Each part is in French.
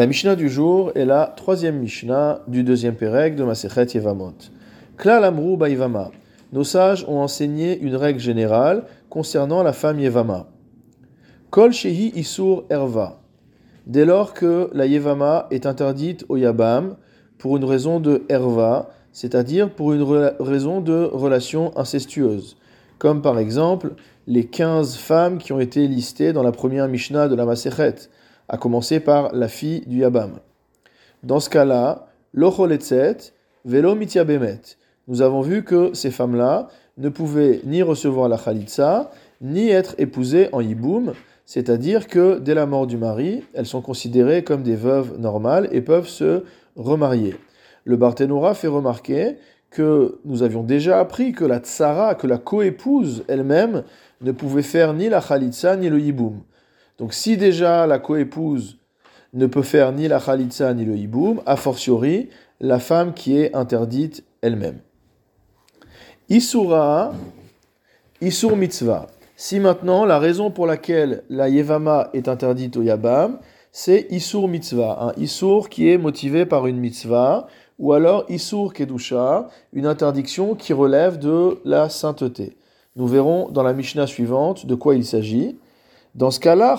La Mishnah du jour est la troisième Mishnah du deuxième Pérec de Masechet Yevamot. Klal Amrou Baivama. Nos sages ont enseigné une règle générale concernant la femme Yevama. Kol Shehi Isur Erva. Dès lors que la Yevama est interdite au Yabam pour une raison de Erva, c'est-à-dire pour une raison de relation incestueuse, comme par exemple les 15 femmes qui ont été listées dans la première Mishnah de la Masechet à commencer par la fille du Yabam. Dans ce cas-là, l'ocholetzet, velo bemet. Nous avons vu que ces femmes-là ne pouvaient ni recevoir la khalitsa, ni être épousées en yiboum, c'est-à-dire que dès la mort du mari, elles sont considérées comme des veuves normales et peuvent se remarier. Le Barthénora fait remarquer que nous avions déjà appris que la tsara, que la coépouse elle-même, ne pouvait faire ni la khalitsa ni le yiboum. Donc si déjà la coépouse ne peut faire ni la khalitsa ni le hiboum, a fortiori la femme qui est interdite elle-même. Isura, Isur mitzvah. Si maintenant la raison pour laquelle la yevama est interdite au yabam, c'est Isur mitzvah, un Isur qui est motivé par une mitzvah, ou alors Isur kedusha, une interdiction qui relève de la sainteté. Nous verrons dans la Mishnah suivante de quoi il s'agit. Dans ce cas-là.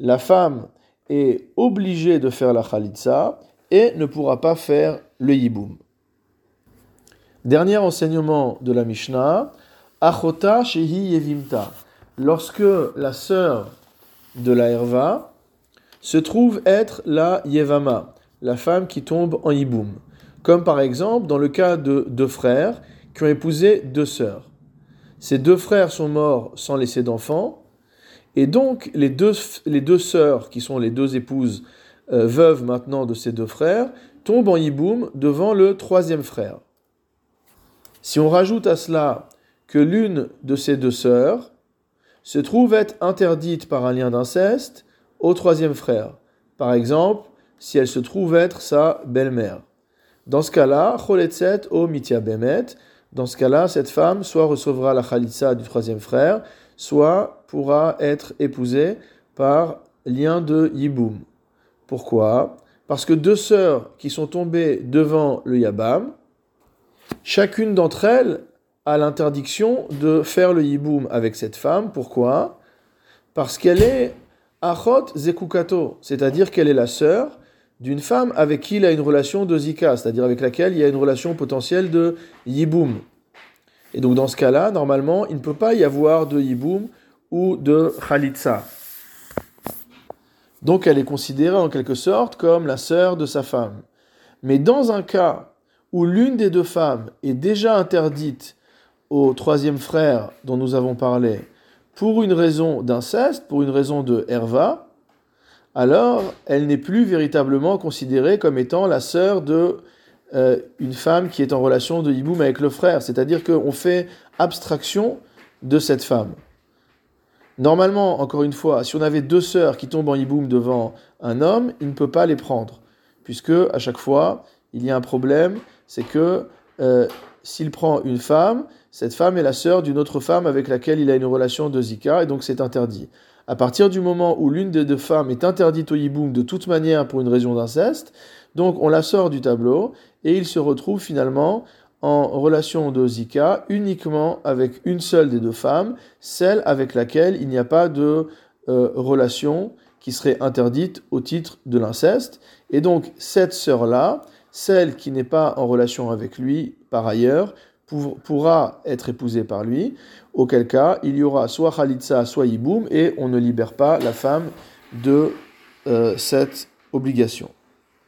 La femme est obligée de faire la khalitsa et ne pourra pas faire le yiboum. Dernier enseignement de la Mishnah, achota shehi yevimta. Lorsque la sœur de la herva se trouve être la yevama, la femme qui tombe en yiboum. Comme par exemple dans le cas de deux frères qui ont épousé deux sœurs. Ces deux frères sont morts sans laisser d'enfants, et donc les deux, les deux sœurs, qui sont les deux épouses euh, veuves maintenant de ces deux frères, tombent en hiboum devant le troisième frère. Si on rajoute à cela que l'une de ces deux sœurs se trouve être interdite par un lien d'inceste au troisième frère, par exemple si elle se trouve être sa belle-mère. Dans ce cas-là, choletzet o mitia bemet, dans ce cas-là, cette femme soit recevra la khalitsa du troisième frère, soit pourra être épousée par lien de yiboum. Pourquoi? Parce que deux sœurs qui sont tombées devant le yabam, chacune d'entre elles a l'interdiction de faire le yiboum avec cette femme. Pourquoi? Parce qu'elle est achot zekukato, c'est-à-dire qu'elle est la sœur d'une femme avec qui il a une relation de zika, c'est-à-dire avec laquelle il y a une relation potentielle de yiboum. Et donc dans ce cas-là, normalement, il ne peut pas y avoir de yiboum ou de khalitsa. Donc elle est considérée en quelque sorte comme la sœur de sa femme. Mais dans un cas où l'une des deux femmes est déjà interdite au troisième frère dont nous avons parlé pour une raison d'inceste, pour une raison de herva, alors elle n'est plus véritablement considérée comme étant la sœur de euh, une femme qui est en relation de hiboum avec le frère, c'est-à-dire qu'on fait abstraction de cette femme. Normalement, encore une fois, si on avait deux sœurs qui tombent en hiboum devant un homme, il ne peut pas les prendre, puisque à chaque fois, il y a un problème, c'est que euh, s'il prend une femme, cette femme est la sœur d'une autre femme avec laquelle il a une relation de zika, et donc c'est interdit à partir du moment où l'une des deux femmes est interdite au yiboum de toute manière pour une raison d'inceste, donc on la sort du tableau et il se retrouve finalement en relation de zika uniquement avec une seule des deux femmes, celle avec laquelle il n'y a pas de euh, relation qui serait interdite au titre de l'inceste. Et donc cette sœur-là, celle qui n'est pas en relation avec lui par ailleurs, pourra être épousée par lui, auquel cas il y aura soit Khalitsa, soit Yiboum, et on ne libère pas la femme de euh, cette obligation.